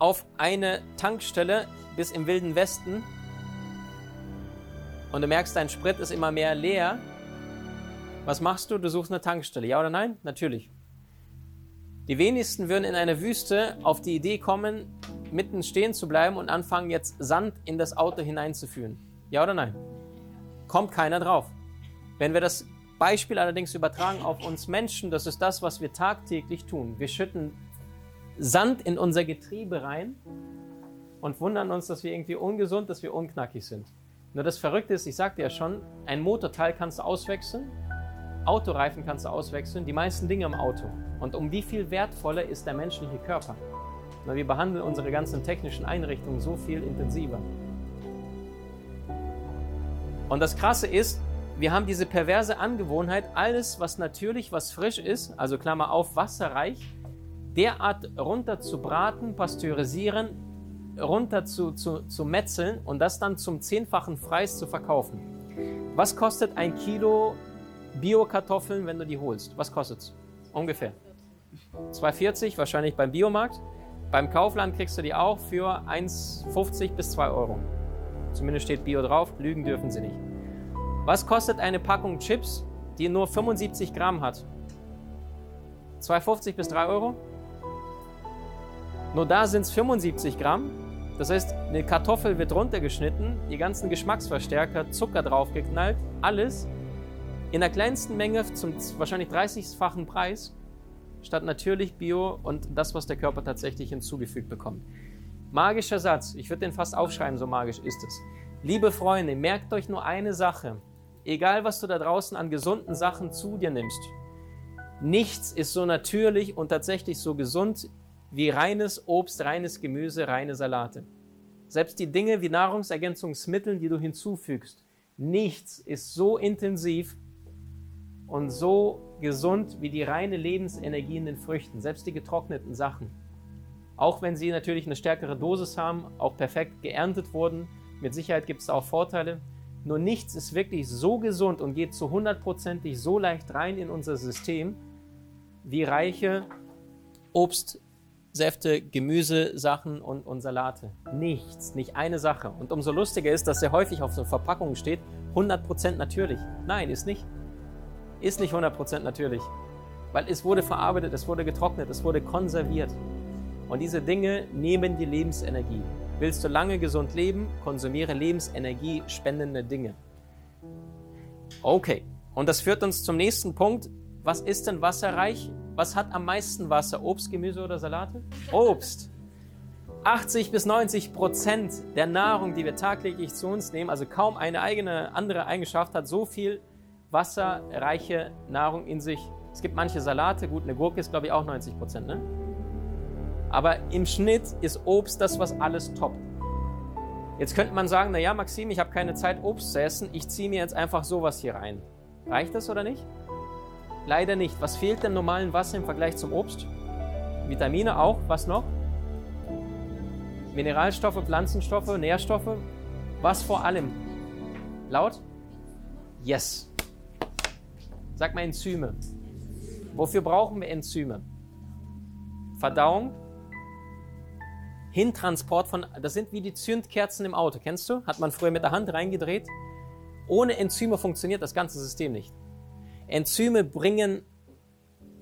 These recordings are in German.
auf eine Tankstelle bis im Wilden Westen und du merkst, dein Sprit ist immer mehr leer. Was machst du? Du suchst eine Tankstelle. Ja oder nein? Natürlich. Die wenigsten würden in einer Wüste auf die Idee kommen, mitten stehen zu bleiben und anfangen, jetzt Sand in das Auto hineinzuführen. Ja oder nein? Kommt keiner drauf. Wenn wir das Beispiel allerdings übertragen auf uns Menschen, das ist das, was wir tagtäglich tun. Wir schütten Sand in unser Getriebe rein und wundern uns, dass wir irgendwie ungesund, dass wir unknackig sind. Nur das Verrückte ist, ich sagte ja schon, ein Motorteil kannst du auswechseln, Autoreifen kannst du auswechseln, die meisten Dinge im Auto. Und um wie viel wertvoller ist der menschliche Körper? Na, wir behandeln unsere ganzen technischen Einrichtungen so viel intensiver. Und das Krasse ist, wir haben diese perverse Angewohnheit, alles, was natürlich, was frisch ist, also Klammer auf, wasserreich, derart runter zu braten, pasteurisieren, runter zu, zu, zu metzeln und das dann zum zehnfachen Preis zu verkaufen. Was kostet ein Kilo Bio-Kartoffeln, wenn du die holst? Was kostet es? Ungefähr. 2,40 wahrscheinlich beim Biomarkt. Beim Kaufland kriegst du die auch für 1,50 bis 2 Euro. Zumindest steht Bio drauf, lügen dürfen sie nicht. Was kostet eine Packung Chips, die nur 75 Gramm hat? 2,50 bis 3 Euro? Nur da sind es 75 Gramm. Das heißt, eine Kartoffel wird runtergeschnitten, die ganzen Geschmacksverstärker, Zucker draufgeknallt, alles in der kleinsten Menge zum wahrscheinlich 30-fachen Preis, statt natürlich Bio und das, was der Körper tatsächlich hinzugefügt bekommt. Magischer Satz, ich würde den fast aufschreiben, so magisch ist es. Liebe Freunde, merkt euch nur eine Sache. Egal, was du da draußen an gesunden Sachen zu dir nimmst, nichts ist so natürlich und tatsächlich so gesund wie reines Obst, reines Gemüse, reine Salate. Selbst die Dinge wie Nahrungsergänzungsmittel, die du hinzufügst, nichts ist so intensiv und so gesund wie die reine Lebensenergie in den Früchten, selbst die getrockneten Sachen. Auch wenn sie natürlich eine stärkere Dosis haben, auch perfekt geerntet wurden, mit Sicherheit gibt es auch Vorteile. Nur nichts ist wirklich so gesund und geht zu hundertprozentig so leicht rein in unser System wie reiche Obst, Säfte, Gemüsesachen und, und Salate. Nichts, nicht eine Sache. Und umso lustiger ist, dass sehr häufig auf so Verpackungen steht, 100% natürlich. Nein, ist nicht. Ist nicht 100% natürlich. Weil es wurde verarbeitet, es wurde getrocknet, es wurde konserviert. Und diese Dinge nehmen die Lebensenergie. Willst du lange gesund leben, konsumiere Lebensenergie spendende Dinge. Okay, und das führt uns zum nächsten Punkt. Was ist denn wasserreich? Was hat am meisten Wasser? Obst, Gemüse oder Salate? Obst. 80 bis 90 Prozent der Nahrung, die wir tagtäglich zu uns nehmen, also kaum eine eigene andere Eigenschaft, hat so viel wasserreiche Nahrung in sich. Es gibt manche Salate, gut, eine Gurke ist glaube ich auch 90 Prozent, ne? Aber im Schnitt ist Obst das, was alles toppt. Jetzt könnte man sagen, naja, Maxim, ich habe keine Zeit, Obst zu essen, ich ziehe mir jetzt einfach sowas hier rein. Reicht das oder nicht? Leider nicht. Was fehlt dem normalen Wasser im Vergleich zum Obst? Vitamine auch. Was noch? Mineralstoffe, Pflanzenstoffe, Nährstoffe. Was vor allem? Laut? Yes. Sag mal Enzyme. Wofür brauchen wir Enzyme? Verdauung, Hintransport von, das sind wie die Zündkerzen im Auto, kennst du? Hat man früher mit der Hand reingedreht. Ohne Enzyme funktioniert das ganze System nicht. Enzyme bringen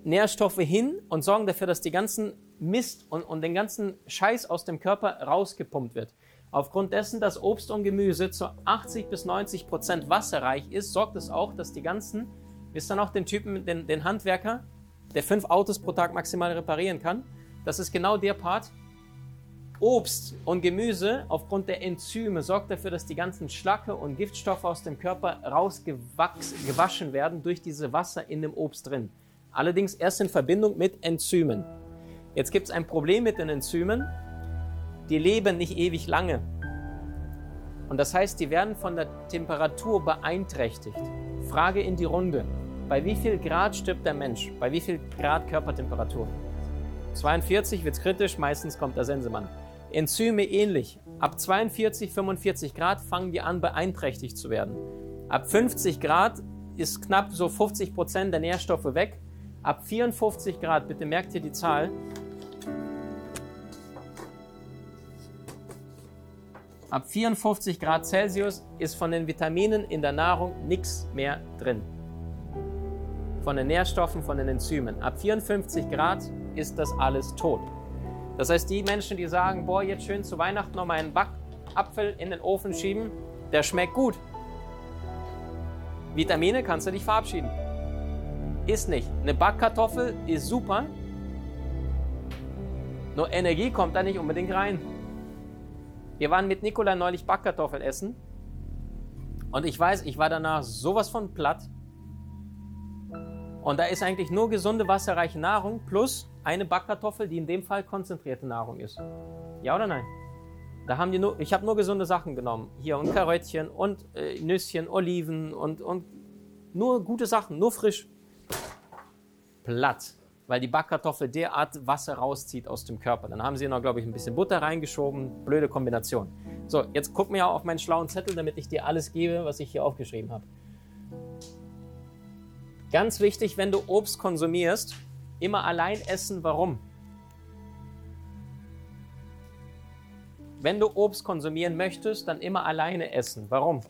Nährstoffe hin und sorgen dafür, dass die ganzen Mist und, und den ganzen Scheiß aus dem Körper rausgepumpt wird. Aufgrund dessen, dass Obst und Gemüse zu 80 bis 90 Prozent wasserreich ist, sorgt es auch, dass die ganzen, wisst ihr noch den Typen, den, den Handwerker, der fünf Autos pro Tag maximal reparieren kann, das ist genau der Part, Obst und Gemüse aufgrund der Enzyme sorgt dafür, dass die ganzen Schlacke und Giftstoffe aus dem Körper rausgewaschen werden durch diese Wasser in dem Obst drin. Allerdings erst in Verbindung mit Enzymen. Jetzt gibt es ein Problem mit den Enzymen. Die leben nicht ewig lange. Und das heißt, die werden von der Temperatur beeinträchtigt. Frage in die Runde. Bei wie viel Grad stirbt der Mensch? Bei wie viel Grad Körpertemperatur? 42 wird es kritisch, meistens kommt der Sensemann. Enzyme ähnlich. Ab 42, 45 Grad fangen die an, beeinträchtigt zu werden. Ab 50 Grad ist knapp so 50 Prozent der Nährstoffe weg. Ab 54 Grad, bitte merkt ihr die Zahl, Ab 54 Grad Celsius ist von den Vitaminen in der Nahrung nichts mehr drin. Von den Nährstoffen, von den Enzymen. Ab 54 Grad ist das alles tot. Das heißt, die Menschen, die sagen, boah, jetzt schön zu Weihnachten noch mal einen Backapfel in den Ofen schieben, der schmeckt gut. Vitamine kannst du dich verabschieden. Ist nicht. Eine Backkartoffel ist super, nur Energie kommt da nicht unbedingt rein. Wir waren mit Nikola neulich Backkartoffeln essen. Und ich weiß, ich war danach sowas von platt. Und da ist eigentlich nur gesunde, wasserreiche Nahrung plus eine Backkartoffel, die in dem Fall konzentrierte Nahrung ist. Ja oder nein? Da haben die nur, ich habe nur gesunde Sachen genommen. Hier und Karöttchen und äh, Nüsschen, Oliven und, und nur gute Sachen, nur frisch. Platt weil die Backkartoffel derart Wasser rauszieht aus dem Körper. Dann haben sie noch, glaube ich, ein bisschen Butter reingeschoben. Blöde Kombination. So, jetzt guck mir auf meinen schlauen Zettel, damit ich dir alles gebe, was ich hier aufgeschrieben habe. Ganz wichtig, wenn du Obst konsumierst, immer allein essen. Warum? Wenn du Obst konsumieren möchtest, dann immer alleine essen. Warum?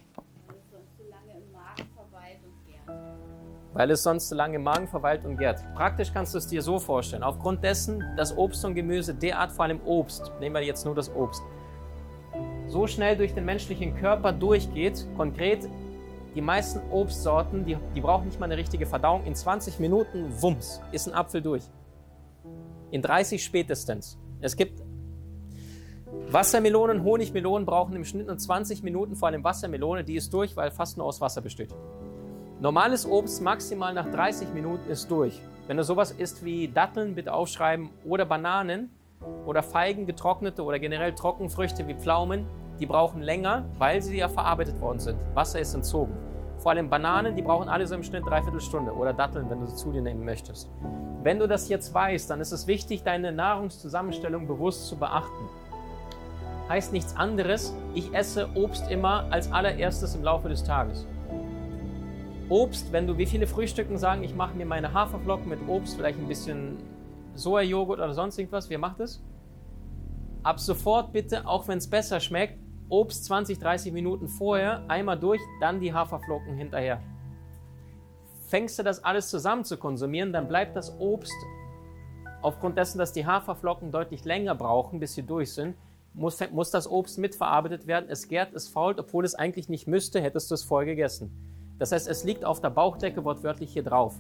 weil es sonst zu lange im Magen verweilt und gärt. Praktisch kannst du es dir so vorstellen. Aufgrund dessen, dass Obst und Gemüse derart, vor allem Obst, nehmen wir jetzt nur das Obst, so schnell durch den menschlichen Körper durchgeht, konkret die meisten Obstsorten, die, die brauchen nicht mal eine richtige Verdauung. In 20 Minuten, wumms, ist ein Apfel durch. In 30 spätestens. Es gibt Wassermelonen, Honigmelonen brauchen im Schnitt nur 20 Minuten, vor allem Wassermelone, die ist durch, weil fast nur aus Wasser besteht. Normales Obst maximal nach 30 Minuten ist durch. Wenn du sowas isst wie Datteln, bitte aufschreiben, oder Bananen oder Feigen, getrocknete oder generell Trockenfrüchte wie Pflaumen, die brauchen länger, weil sie ja verarbeitet worden sind. Wasser ist entzogen. Vor allem Bananen, die brauchen alle so im Schnitt dreiviertel Stunde oder Datteln, wenn du sie zu dir nehmen möchtest. Wenn du das jetzt weißt, dann ist es wichtig, deine Nahrungszusammenstellung bewusst zu beachten. Heißt nichts anderes, ich esse Obst immer als allererstes im Laufe des Tages. Obst, wenn du wie viele Frühstücken sagen, ich mache mir meine Haferflocken mit Obst, vielleicht ein bisschen Sojajoghurt oder sonst irgendwas, wer macht es? Ab sofort bitte, auch wenn es besser schmeckt, Obst 20, 30 Minuten vorher, einmal durch, dann die Haferflocken hinterher. Fängst du das alles zusammen zu konsumieren, dann bleibt das Obst, aufgrund dessen, dass die Haferflocken deutlich länger brauchen, bis sie durch sind, muss, muss das Obst mitverarbeitet werden. Es gärt, es fault, obwohl es eigentlich nicht müsste, hättest du es vorher gegessen. Das heißt, es liegt auf der Bauchdecke wortwörtlich hier drauf.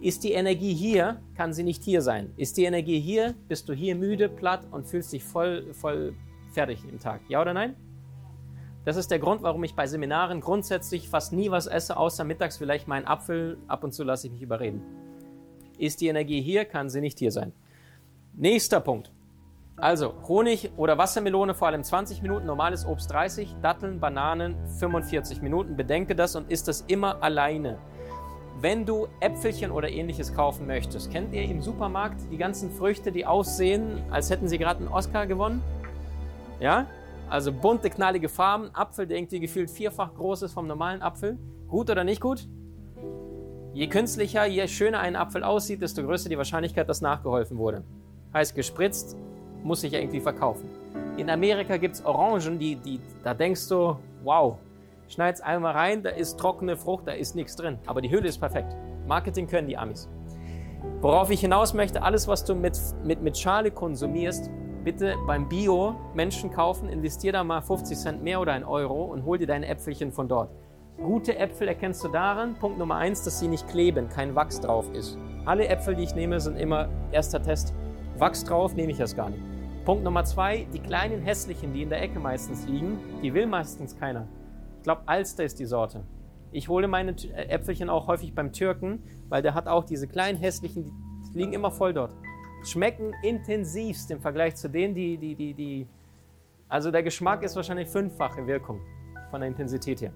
Ist die Energie hier, kann sie nicht hier sein. Ist die Energie hier, bist du hier müde, platt und fühlst dich voll, voll fertig im Tag. Ja oder nein? Das ist der Grund, warum ich bei Seminaren grundsätzlich fast nie was esse, außer mittags vielleicht meinen Apfel. Ab und zu lasse ich mich überreden. Ist die Energie hier, kann sie nicht hier sein. Nächster Punkt. Also Honig oder Wassermelone vor allem 20 Minuten, normales Obst 30, Datteln, Bananen 45 Minuten. Bedenke das und isst das immer alleine. Wenn du Äpfelchen oder ähnliches kaufen möchtest, kennt ihr im Supermarkt die ganzen Früchte, die aussehen, als hätten sie gerade einen Oscar gewonnen? Ja? Also bunte, knallige Farben, Apfel, der irgendwie gefühlt vierfach groß ist vom normalen Apfel. Gut oder nicht gut? Je künstlicher, je schöner ein Apfel aussieht, desto größer die Wahrscheinlichkeit, dass nachgeholfen wurde. Heißt gespritzt, muss sich irgendwie verkaufen. In Amerika gibt es Orangen, die, die, da denkst du, wow, schneid's einmal rein, da ist trockene Frucht, da ist nichts drin. Aber die Hülle ist perfekt. Marketing können die Amis. Worauf ich hinaus möchte, alles, was du mit, mit, mit Schale konsumierst, bitte beim Bio Menschen kaufen, investier da mal 50 Cent mehr oder ein Euro und hol dir deine Äpfelchen von dort. Gute Äpfel erkennst du daran, Punkt Nummer eins, dass sie nicht kleben, kein Wachs drauf ist. Alle Äpfel, die ich nehme, sind immer erster Test. Wachs drauf nehme ich das gar nicht. Punkt Nummer zwei, die kleinen hässlichen, die in der Ecke meistens liegen, die will meistens keiner. Ich glaube, Alster ist die Sorte. Ich hole meine äh, Äpfelchen auch häufig beim Türken, weil der hat auch diese kleinen hässlichen, die liegen immer voll dort. Schmecken intensivst im Vergleich zu denen, die, die, die, die Also der Geschmack ist wahrscheinlich fünffache Wirkung von der Intensität her.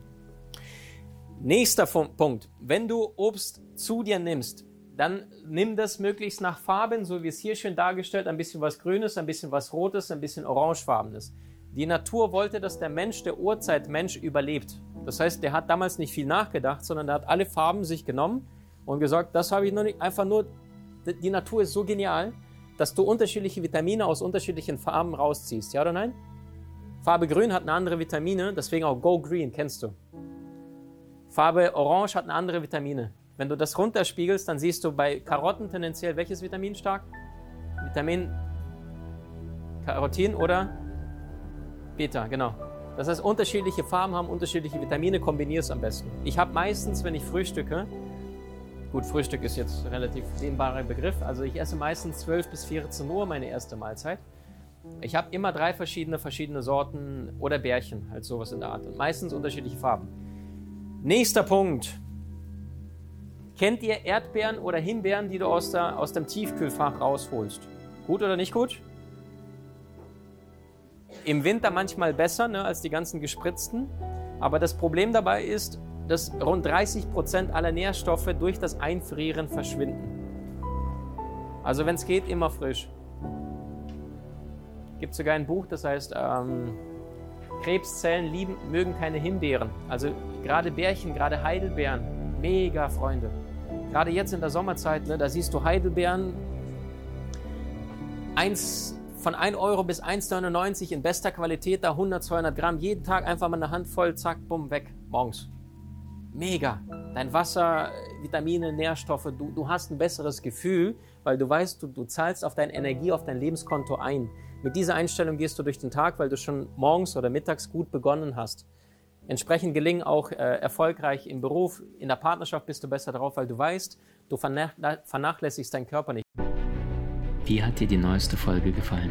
Nächster Punkt. Wenn du Obst zu dir nimmst, dann nimm das möglichst nach Farben, so wie es hier schön dargestellt, ein bisschen was Grünes, ein bisschen was Rotes, ein bisschen Orangefarbenes. Die Natur wollte, dass der Mensch, der Urzeitmensch, überlebt. Das heißt, der hat damals nicht viel nachgedacht, sondern der hat alle Farben sich genommen und gesagt, das habe ich noch nicht, einfach nur, die Natur ist so genial, dass du unterschiedliche Vitamine aus unterschiedlichen Farben rausziehst. Ja oder nein? Farbe Grün hat eine andere Vitamine, deswegen auch Go Green, kennst du. Farbe Orange hat eine andere Vitamine. Wenn du das runterspiegelst, dann siehst du bei Karotten tendenziell welches Vitamin stark? Vitamin Carotin oder Beta, genau. Das heißt, unterschiedliche Farben haben unterschiedliche Vitamine, kombinierst am besten. Ich habe meistens, wenn ich frühstücke, gut, Frühstück ist jetzt ein relativ dehnbarer Begriff, also ich esse meistens 12 bis 14 Uhr meine erste Mahlzeit. Ich habe immer drei verschiedene, verschiedene Sorten oder Bärchen, halt sowas in der Art. Und meistens unterschiedliche Farben. Nächster Punkt. Kennt ihr Erdbeeren oder Himbeeren, die du aus, der, aus dem Tiefkühlfach rausholst? Gut oder nicht gut? Im Winter manchmal besser ne, als die ganzen gespritzten. Aber das Problem dabei ist, dass rund 30 Prozent aller Nährstoffe durch das Einfrieren verschwinden. Also wenn es geht, immer frisch. Gibt sogar ein Buch, das heißt ähm, Krebszellen lieben, mögen keine Himbeeren. Also gerade Bärchen, gerade Heidelbeeren, mega Freunde. Gerade jetzt in der Sommerzeit, ne, da siehst du Heidelbeeren eins, von 1 Euro bis 1,99 in bester Qualität, da 100, 200 Gramm. Jeden Tag einfach mal eine Handvoll, zack, bumm, weg, morgens. Mega. Dein Wasser, Vitamine, Nährstoffe, du, du hast ein besseres Gefühl, weil du weißt, du, du zahlst auf deine Energie, auf dein Lebenskonto ein. Mit dieser Einstellung gehst du durch den Tag, weil du schon morgens oder mittags gut begonnen hast. Entsprechend gelingen auch äh, erfolgreich im Beruf, in der Partnerschaft bist du besser drauf, weil du weißt, du vernachlässigst deinen Körper nicht. Wie hat dir die neueste Folge gefallen?